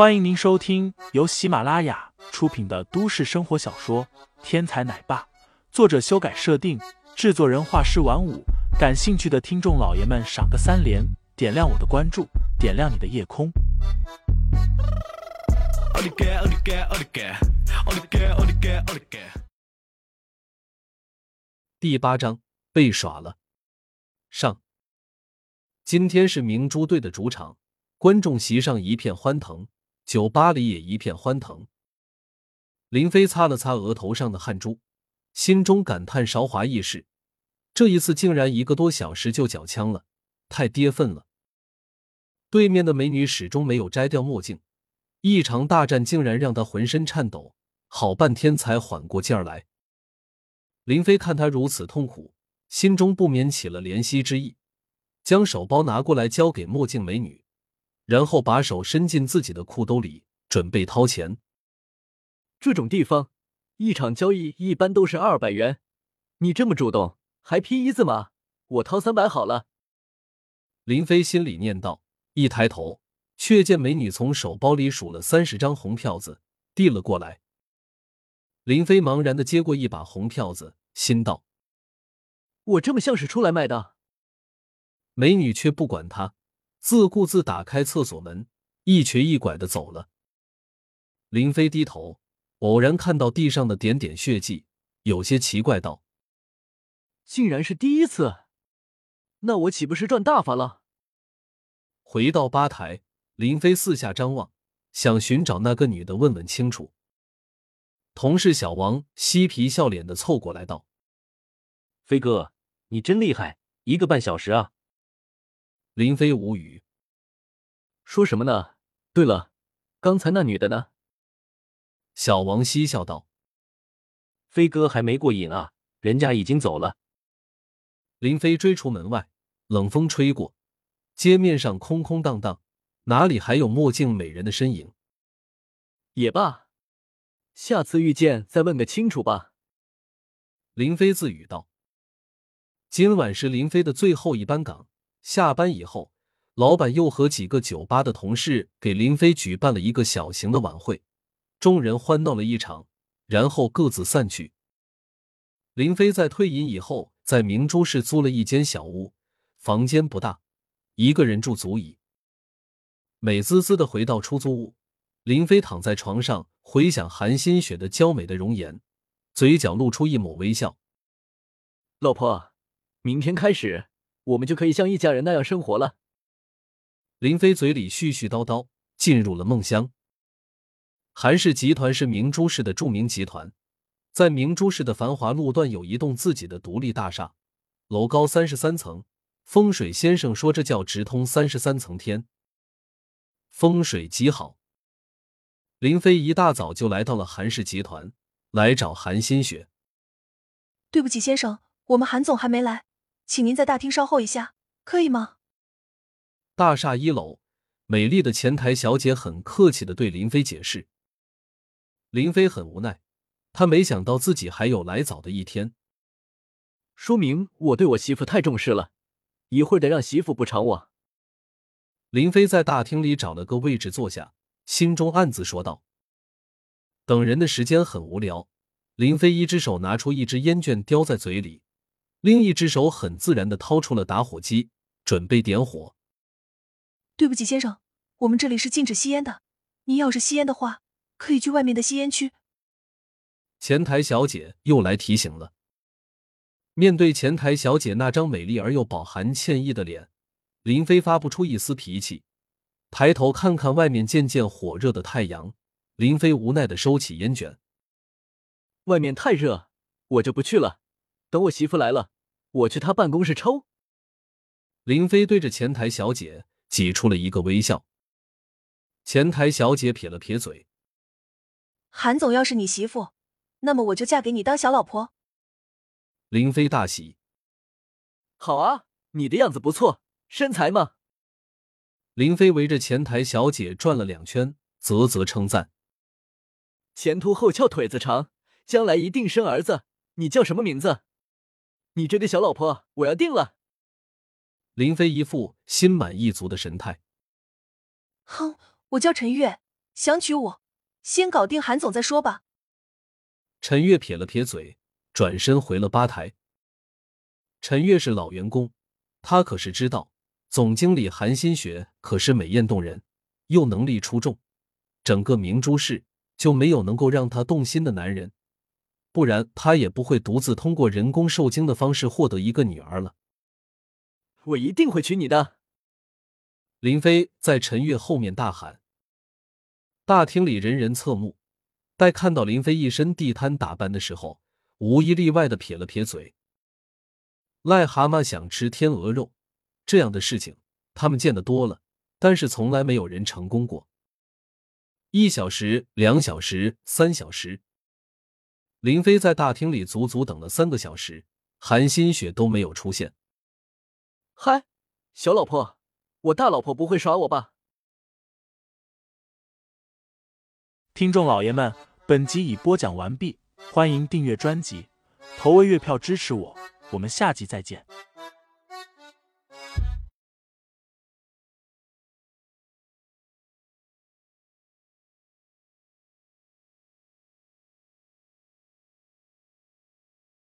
欢迎您收听由喜马拉雅出品的都市生活小说《天才奶爸》，作者修改设定，制作人画师晚舞。感兴趣的听众老爷们，赏个三连，点亮我的关注，点亮你的夜空。第八章被耍了。上，今天是明珠队的主场，观众席上一片欢腾，酒吧里也一片欢腾。林飞擦了擦额头上的汗珠，心中感叹韶华易逝，这一次竟然一个多小时就缴枪了，太跌份了。对面的美女始终没有摘掉墨镜，一场大战竟然让她浑身颤抖，好半天才缓过劲儿来。林飞看他如此痛苦，心中不免起了怜惜之意，将手包拿过来交给墨镜美女，然后把手伸进自己的裤兜里，准备掏钱。这种地方，一场交易一般都是二百元，你这么主动，还拼一字吗，我掏三百好了。林飞心里念道，一抬头，却见美女从手包里数了三十张红票子，递了过来。林飞茫然的接过一把红票子。心道：“我这么像是出来卖的？”美女却不管他，自顾自打开厕所门，一瘸一拐的走了。林飞低头，偶然看到地上的点点血迹，有些奇怪道：“竟然是第一次，那我岂不是赚大发了？”回到吧台，林飞四下张望，想寻找那个女的，问问清楚。同事小王嬉皮笑脸的凑过来道：“飞哥，你真厉害，一个半小时啊！”林飞无语，说什么呢？对了，刚才那女的呢？小王嬉笑道：“飞哥还没过瘾啊，人家已经走了。”林飞追出门外，冷风吹过，街面上空空荡荡，哪里还有墨镜美人的身影？也罢。下次遇见再问个清楚吧。”林飞自语道。今晚是林飞的最后一班岗，下班以后，老板又和几个酒吧的同事给林飞举办了一个小型的晚会，众人欢闹了一场，然后各自散去。林飞在退隐以后，在明珠市租了一间小屋，房间不大，一个人住足矣。美滋滋的回到出租屋。林飞躺在床上，回想韩新雪的娇美的容颜，嘴角露出一抹微笑。老婆，明天开始，我们就可以像一家人那样生活了。林飞嘴里絮絮叨叨，进入了梦乡。韩氏集团是明珠市的著名集团，在明珠市的繁华路段有一栋自己的独立大厦，楼高三十三层。风水先生说，这叫直通三十三层天，风水极好。林飞一大早就来到了韩氏集团，来找韩新雪。对不起，先生，我们韩总还没来，请您在大厅稍候一下，可以吗？大厦一楼，美丽的前台小姐很客气的对林飞解释。林飞很无奈，他没想到自己还有来早的一天，说明我对我媳妇太重视了，一会儿得让媳妇补偿我。林飞在大厅里找了个位置坐下。心中暗自说道：“等人的时间很无聊。”林飞一只手拿出一支烟卷，叼在嘴里，另一只手很自然的掏出了打火机，准备点火。对不起，先生，我们这里是禁止吸烟的。您要是吸烟的话，可以去外面的吸烟区。前台小姐又来提醒了。面对前台小姐那张美丽而又饱含歉意的脸，林飞发不出一丝脾气。抬头看看外面渐渐火热的太阳，林飞无奈的收起烟卷。外面太热，我就不去了。等我媳妇来了，我去他办公室抽。林飞对着前台小姐挤出了一个微笑。前台小姐撇了撇嘴：“韩总要是你媳妇，那么我就嫁给你当小老婆。”林飞大喜：“好啊，你的样子不错，身材嘛。”林飞围着前台小姐转了两圈，啧啧称赞：“前凸后翘，腿子长，将来一定生儿子。你叫什么名字？你这个小老婆，我要定了。”林飞一副心满意足的神态。“哼，我叫陈月，想娶我，先搞定韩总再说吧。陈月撇了撇嘴，转身回了吧台。陈月是老员工，他可是知道，总经理韩新雪可是美艳动人，又能力出众，整个明珠市就没有能够让他动心的男人，不然他也不会独自通过人工受精的方式获得一个女儿了。我一定会娶你的。林飞在陈月后面大喊。大厅里人人侧目，待看到林飞一身地摊打扮的时候，无一例外的撇了撇嘴。癞蛤蟆想吃天鹅肉，这样的事情他们见得多了，但是从来没有人成功过。一小时、两小时、三小时，林飞在大厅里足足等了三个小时，韩新雪都没有出现。嗨，小老婆，我大老婆不会耍我吧？听众老爷们，本集已播讲完毕，欢迎订阅专辑，投喂月票支持我，我们下集再见。